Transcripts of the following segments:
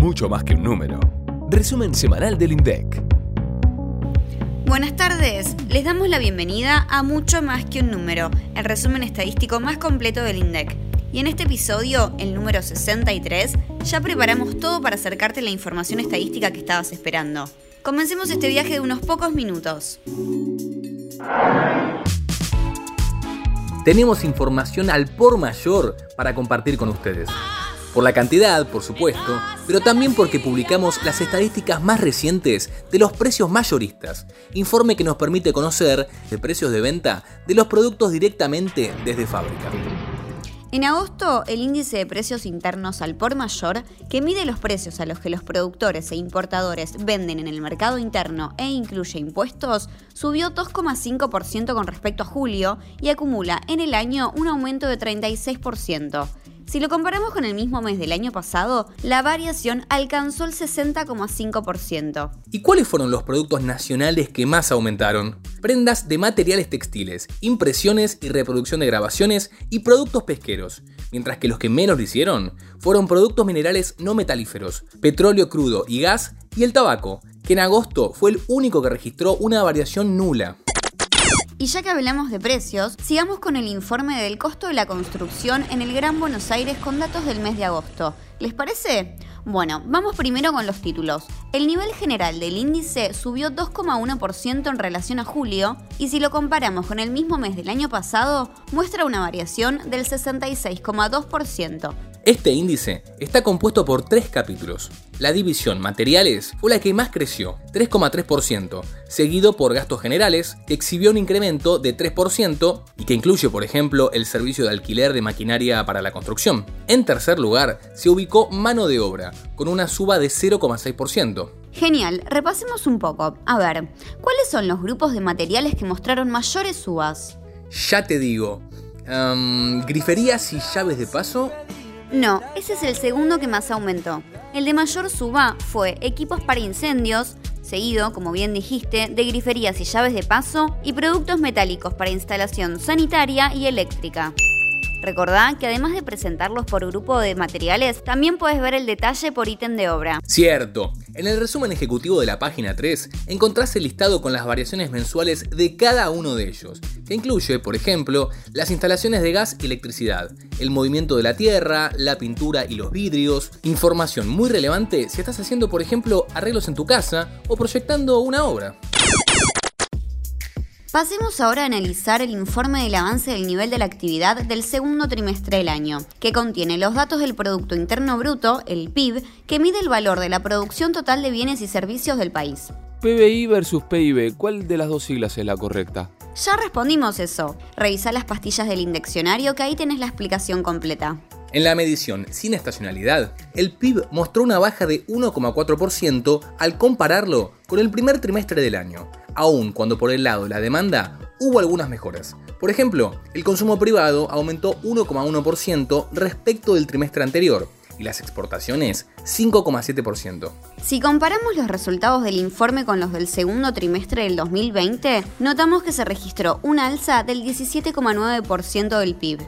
mucho más que un número. Resumen semanal del INDEC. Buenas tardes, les damos la bienvenida a Mucho más que un número, el resumen estadístico más completo del INDEC. Y en este episodio, el número 63, ya preparamos todo para acercarte la información estadística que estabas esperando. Comencemos este viaje de unos pocos minutos. Tenemos información al por mayor para compartir con ustedes. Por la cantidad, por supuesto, pero también porque publicamos las estadísticas más recientes de los precios mayoristas, informe que nos permite conocer de precios de venta de los productos directamente desde fábrica. En agosto, el índice de precios internos al por mayor, que mide los precios a los que los productores e importadores venden en el mercado interno e incluye impuestos, subió 2,5% con respecto a julio y acumula en el año un aumento de 36%. Si lo comparamos con el mismo mes del año pasado, la variación alcanzó el 60,5%. ¿Y cuáles fueron los productos nacionales que más aumentaron? Prendas de materiales textiles, impresiones y reproducción de grabaciones y productos pesqueros, mientras que los que menos lo hicieron fueron productos minerales no metalíferos, petróleo crudo y gas y el tabaco, que en agosto fue el único que registró una variación nula. Y ya que hablamos de precios, sigamos con el informe del costo de la construcción en el Gran Buenos Aires con datos del mes de agosto. ¿Les parece? Bueno, vamos primero con los títulos. El nivel general del índice subió 2,1% en relación a julio y si lo comparamos con el mismo mes del año pasado, muestra una variación del 66,2%. Este índice está compuesto por tres capítulos. La división materiales fue la que más creció, 3,3%, seguido por gastos generales, que exhibió un incremento de 3% y que incluye, por ejemplo, el servicio de alquiler de maquinaria para la construcción. En tercer lugar, se ubicó mano de obra, con una suba de 0,6%. Genial, repasemos un poco. A ver, ¿cuáles son los grupos de materiales que mostraron mayores subas? Ya te digo, griferías y llaves de paso no, ese es el segundo que más aumentó. El de mayor suba fue equipos para incendios, seguido, como bien dijiste, de griferías y llaves de paso y productos metálicos para instalación sanitaria y eléctrica. Recordá que además de presentarlos por grupo de materiales, también puedes ver el detalle por ítem de obra. Cierto. En el resumen ejecutivo de la página 3 encontrás el listado con las variaciones mensuales de cada uno de ellos, que incluye, por ejemplo, las instalaciones de gas y electricidad, el movimiento de la tierra, la pintura y los vidrios, información muy relevante si estás haciendo, por ejemplo, arreglos en tu casa o proyectando una obra. Pasemos ahora a analizar el informe del avance del nivel de la actividad del segundo trimestre del año, que contiene los datos del Producto Interno Bruto, el PIB, que mide el valor de la producción total de bienes y servicios del país. PBI versus PIB, ¿cuál de las dos siglas es la correcta? Ya respondimos eso. Revisa las pastillas del indeccionario que ahí tenés la explicación completa. En la medición sin estacionalidad, el PIB mostró una baja de 1,4% al compararlo con el primer trimestre del año, aun cuando por el lado de la demanda hubo algunas mejoras. Por ejemplo, el consumo privado aumentó 1,1% respecto del trimestre anterior y las exportaciones 5,7%. Si comparamos los resultados del informe con los del segundo trimestre del 2020, notamos que se registró una alza del 17,9% del PIB.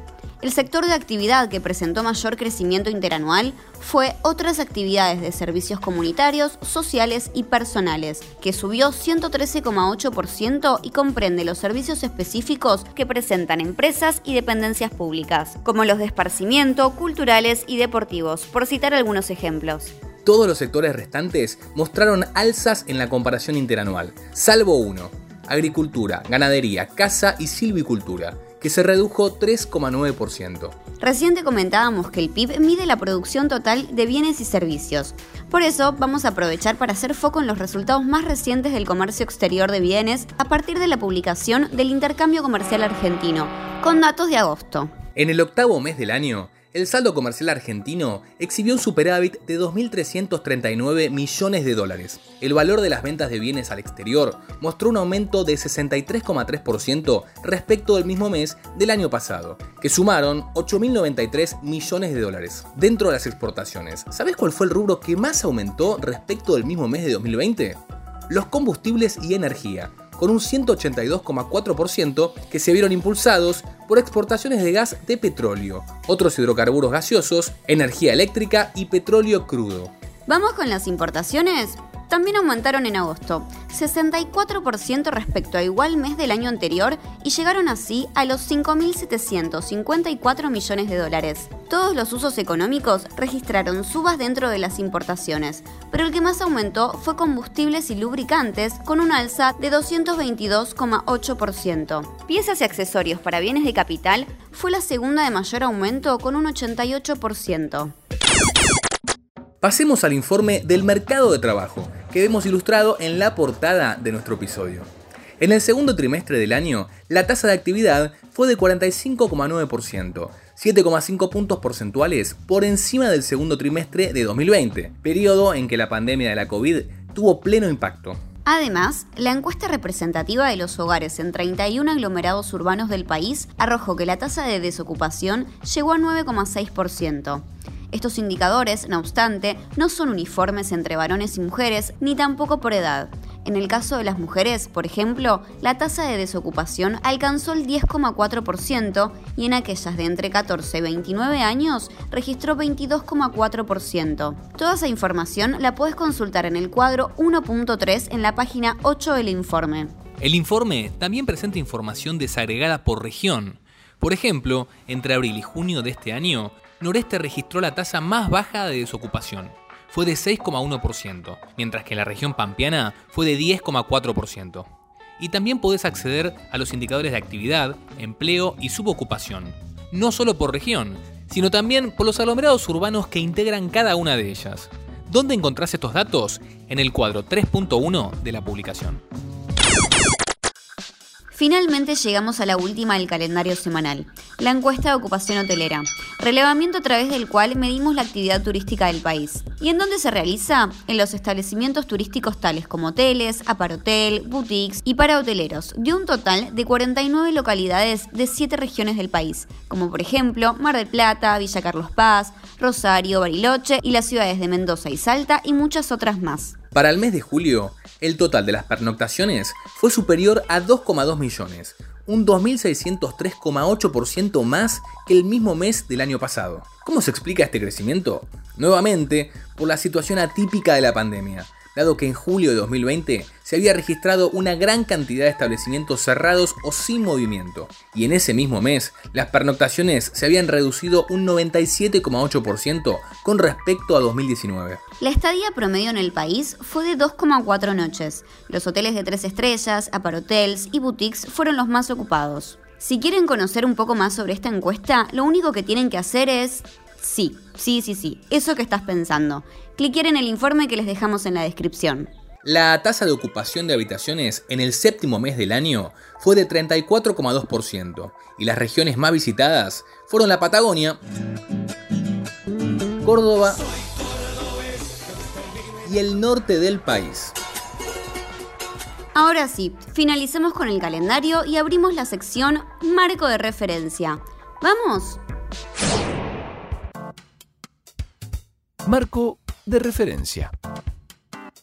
El sector de actividad que presentó mayor crecimiento interanual fue otras actividades de servicios comunitarios, sociales y personales, que subió 113,8% y comprende los servicios específicos que presentan empresas y dependencias públicas, como los de esparcimiento, culturales y deportivos, por citar algunos ejemplos. Todos los sectores restantes mostraron alzas en la comparación interanual, salvo uno, agricultura, ganadería, caza y silvicultura que se redujo 3,9%. Recién comentábamos que el PIB mide la producción total de bienes y servicios. Por eso vamos a aprovechar para hacer foco en los resultados más recientes del comercio exterior de bienes a partir de la publicación del intercambio comercial argentino, con datos de agosto. En el octavo mes del año, el saldo comercial argentino exhibió un superávit de 2.339 millones de dólares. El valor de las ventas de bienes al exterior mostró un aumento de 63,3% respecto del mismo mes del año pasado, que sumaron 8.093 millones de dólares. Dentro de las exportaciones, ¿sabes cuál fue el rubro que más aumentó respecto del mismo mes de 2020? Los combustibles y energía, con un 182,4% que se vieron impulsados por exportaciones de gas de petróleo, otros hidrocarburos gaseosos, energía eléctrica y petróleo crudo. Vamos con las importaciones también aumentaron en agosto, 64% respecto a igual mes del año anterior y llegaron así a los 5.754 millones de dólares. Todos los usos económicos registraron subas dentro de las importaciones, pero el que más aumentó fue combustibles y lubricantes con un alza de 222,8%. Piezas y accesorios para bienes de capital fue la segunda de mayor aumento con un 88%. Pasemos al informe del mercado de trabajo, que vemos ilustrado en la portada de nuestro episodio. En el segundo trimestre del año, la tasa de actividad fue de 45,9%, 7,5 puntos porcentuales por encima del segundo trimestre de 2020, periodo en que la pandemia de la COVID tuvo pleno impacto. Además, la encuesta representativa de los hogares en 31 aglomerados urbanos del país arrojó que la tasa de desocupación llegó a 9,6%. Estos indicadores, no obstante, no son uniformes entre varones y mujeres, ni tampoco por edad. En el caso de las mujeres, por ejemplo, la tasa de desocupación alcanzó el 10,4% y en aquellas de entre 14 y 29 años registró 22,4%. Toda esa información la puedes consultar en el cuadro 1.3 en la página 8 del informe. El informe también presenta información desagregada por región. Por ejemplo, entre abril y junio de este año, Noreste registró la tasa más baja de desocupación. Fue de 6,1%, mientras que la región pampeana fue de 10,4%. Y también podés acceder a los indicadores de actividad, empleo y subocupación, no solo por región, sino también por los aglomerados urbanos que integran cada una de ellas. ¿Dónde encontrás estos datos? En el cuadro 3.1 de la publicación. Finalmente llegamos a la última del calendario semanal, la encuesta de ocupación hotelera, relevamiento a través del cual medimos la actividad turística del país. ¿Y en dónde se realiza? En los establecimientos turísticos tales como hoteles, aparotel, boutiques y para hoteleros, de un total de 49 localidades de 7 regiones del país, como por ejemplo Mar del Plata, Villa Carlos Paz, Rosario, Bariloche y las ciudades de Mendoza y Salta y muchas otras más. Para el mes de julio, el total de las pernoctaciones fue superior a 2,2 millones, un 2.603,8% más que el mismo mes del año pasado. ¿Cómo se explica este crecimiento? Nuevamente, por la situación atípica de la pandemia dado que en julio de 2020 se había registrado una gran cantidad de establecimientos cerrados o sin movimiento, y en ese mismo mes las pernoctaciones se habían reducido un 97,8% con respecto a 2019. La estadía promedio en el país fue de 2,4 noches. Los hoteles de 3 estrellas, aparotels y boutiques fueron los más ocupados. Si quieren conocer un poco más sobre esta encuesta, lo único que tienen que hacer es Sí, sí, sí, sí, eso que estás pensando. Cliquen en el informe que les dejamos en la descripción. La tasa de ocupación de habitaciones en el séptimo mes del año fue de 34,2% y las regiones más visitadas fueron la Patagonia, Córdoba y el norte del país. Ahora sí, finalicemos con el calendario y abrimos la sección Marco de referencia. ¿Vamos? Marco de referencia.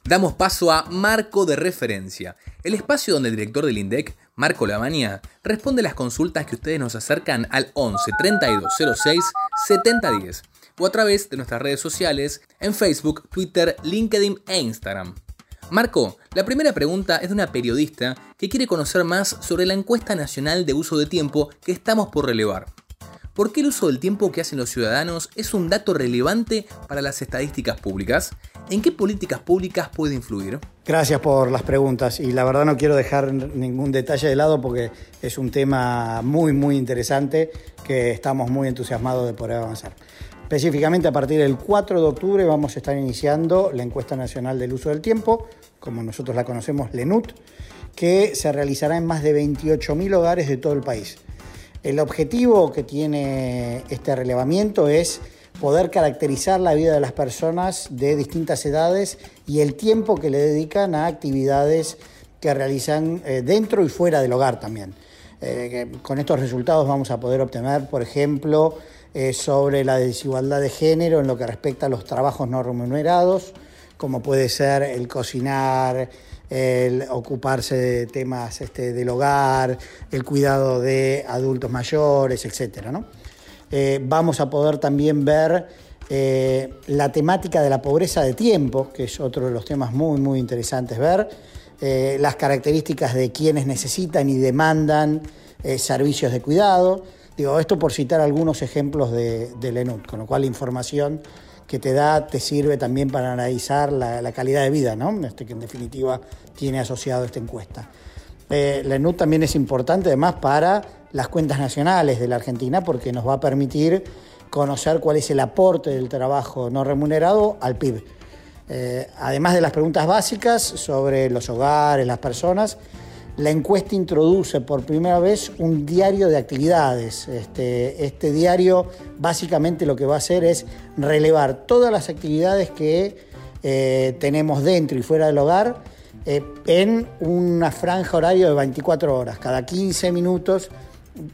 Damos paso a Marco de referencia, el espacio donde el director del INDEC, Marco Lavania, responde las consultas que ustedes nos acercan al 11 32 06 70 10 o a través de nuestras redes sociales en Facebook, Twitter, LinkedIn e Instagram. Marco, la primera pregunta es de una periodista que quiere conocer más sobre la encuesta nacional de uso de tiempo que estamos por relevar. ¿Por qué el uso del tiempo que hacen los ciudadanos es un dato relevante para las estadísticas públicas? ¿En qué políticas públicas puede influir? Gracias por las preguntas y la verdad no quiero dejar ningún detalle de lado porque es un tema muy muy interesante que estamos muy entusiasmados de poder avanzar. Específicamente a partir del 4 de octubre vamos a estar iniciando la encuesta nacional del uso del tiempo, como nosotros la conocemos, LENUT, que se realizará en más de 28.000 hogares de todo el país. El objetivo que tiene este relevamiento es poder caracterizar la vida de las personas de distintas edades y el tiempo que le dedican a actividades que realizan eh, dentro y fuera del hogar también. Eh, con estos resultados vamos a poder obtener, por ejemplo, eh, sobre la desigualdad de género en lo que respecta a los trabajos no remunerados, como puede ser el cocinar, el ocuparse de temas este, del hogar, el cuidado de adultos mayores, etc. ¿no? Eh, vamos a poder también ver eh, la temática de la pobreza de tiempo, que es otro de los temas muy, muy interesantes ver, eh, las características de quienes necesitan y demandan servicios de cuidado. Digo, esto por citar algunos ejemplos de, del ENUT, con lo cual la información que te da te sirve también para analizar la, calidad de vida, ¿no? Este, que en definitiva tiene asociado esta encuesta. la ENUT también es importante además para las cuentas nacionales de la Argentina porque nos va a permitir conocer cuál es el aporte del trabajo no remunerado al PIB. Eh, además de las preguntas básicas sobre los hogares, las personas, la encuesta introduce por primera vez un diario de actividades. Este, este, diario básicamente lo que va a hacer es relevar todas las actividades que eh, tenemos dentro y fuera del hogar eh, en una franja horaria de 24 horas. Cada 15 minutos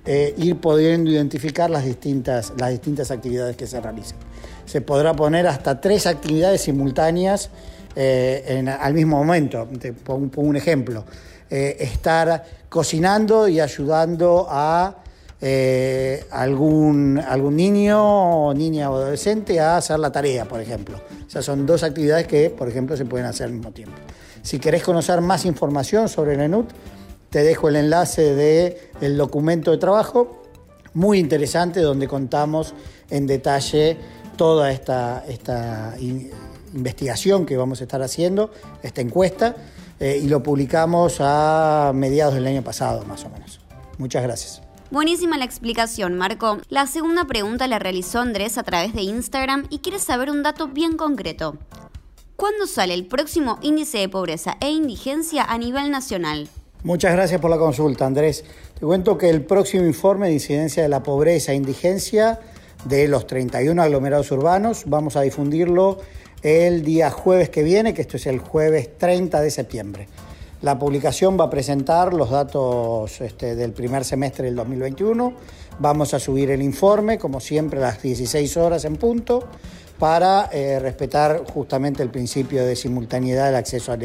eh, ir pudiendo identificar las distintas, las distintas actividades que se realizan. Se podrá poner hasta tres actividades simultáneas al mismo momento. Te pongo, un ejemplo. Eh, estar cocinando y ayudando a algún, algún niño o niña o adolescente a hacer la tarea, por ejemplo. O sea, son dos actividades que, por ejemplo, se pueden hacer al mismo tiempo. Si querés conocer más información sobre el ENUT, te dejo el enlace del documento de trabajo, muy interesante, donde contamos en detalle toda esta, esta investigación que vamos a estar haciendo, esta encuesta, eh, y lo publicamos a mediados del año pasado, más o menos. Muchas gracias. Buenísima la explicación, Marco. La segunda pregunta la realizó Andrés a través de Instagram y quiere saber un dato bien concreto. ¿Cuándo sale el próximo índice de pobreza e indigencia a nivel nacional? Muchas gracias por la consulta, Andrés. Te cuento que el próximo informe de incidencia de la pobreza e indigencia de los 31 aglomerados urbanos vamos a difundirlo el día jueves que viene, que esto es el jueves 30 de septiembre. La publicación va a presentar los datos este, del primer semestre del 2021. Vamos a subir el informe, como siempre, a las 16 horas en punto, para eh, respetar justamente el principio de simultaneidad del acceso a,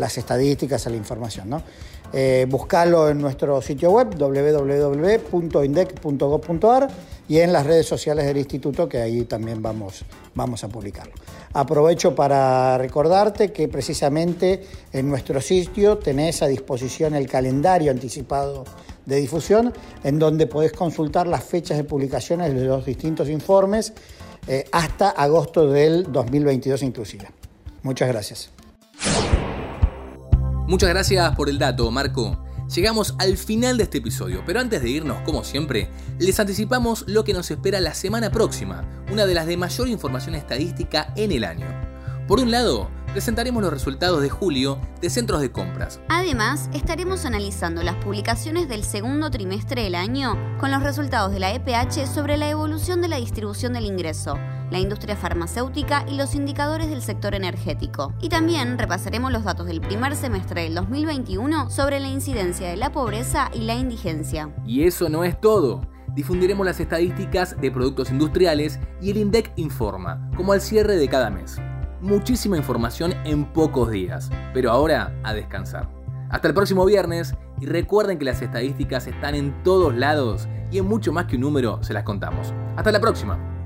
las estadísticas, a la información. ¿no? Eh, buscarlo en nuestro sitio web www.indec.gov.ar y en las redes sociales del instituto que ahí también vamos, vamos a publicarlo. Aprovecho para recordarte que precisamente en nuestro sitio tenés a disposición el calendario anticipado de difusión en donde podés consultar las fechas de publicaciones de los distintos informes eh, hasta agosto del 2022 inclusive. Muchas gracias. Muchas gracias por el dato, Marco. Llegamos al final de este episodio, pero antes de irnos, como siempre, les anticipamos lo que nos espera la semana próxima, una de las de mayor información estadística en el año. Por un lado, presentaremos los resultados de julio de centros de compras. Además, estaremos analizando las publicaciones del segundo trimestre del año con los resultados de la EPH sobre la evolución de la distribución del ingreso, la industria farmacéutica y los indicadores del sector energético. Y también repasaremos los datos del primer semestre del 2021 sobre la incidencia de la pobreza y la indigencia. Y eso no es todo difundiremos las estadísticas de productos industriales y el INDEC informa, como al cierre de cada mes muchísima información en pocos días. Pero ahora a descansar. Hasta el próximo viernes y recuerden que las estadísticas están en todos lados y en mucho más que un número se las contamos. Hasta la próxima.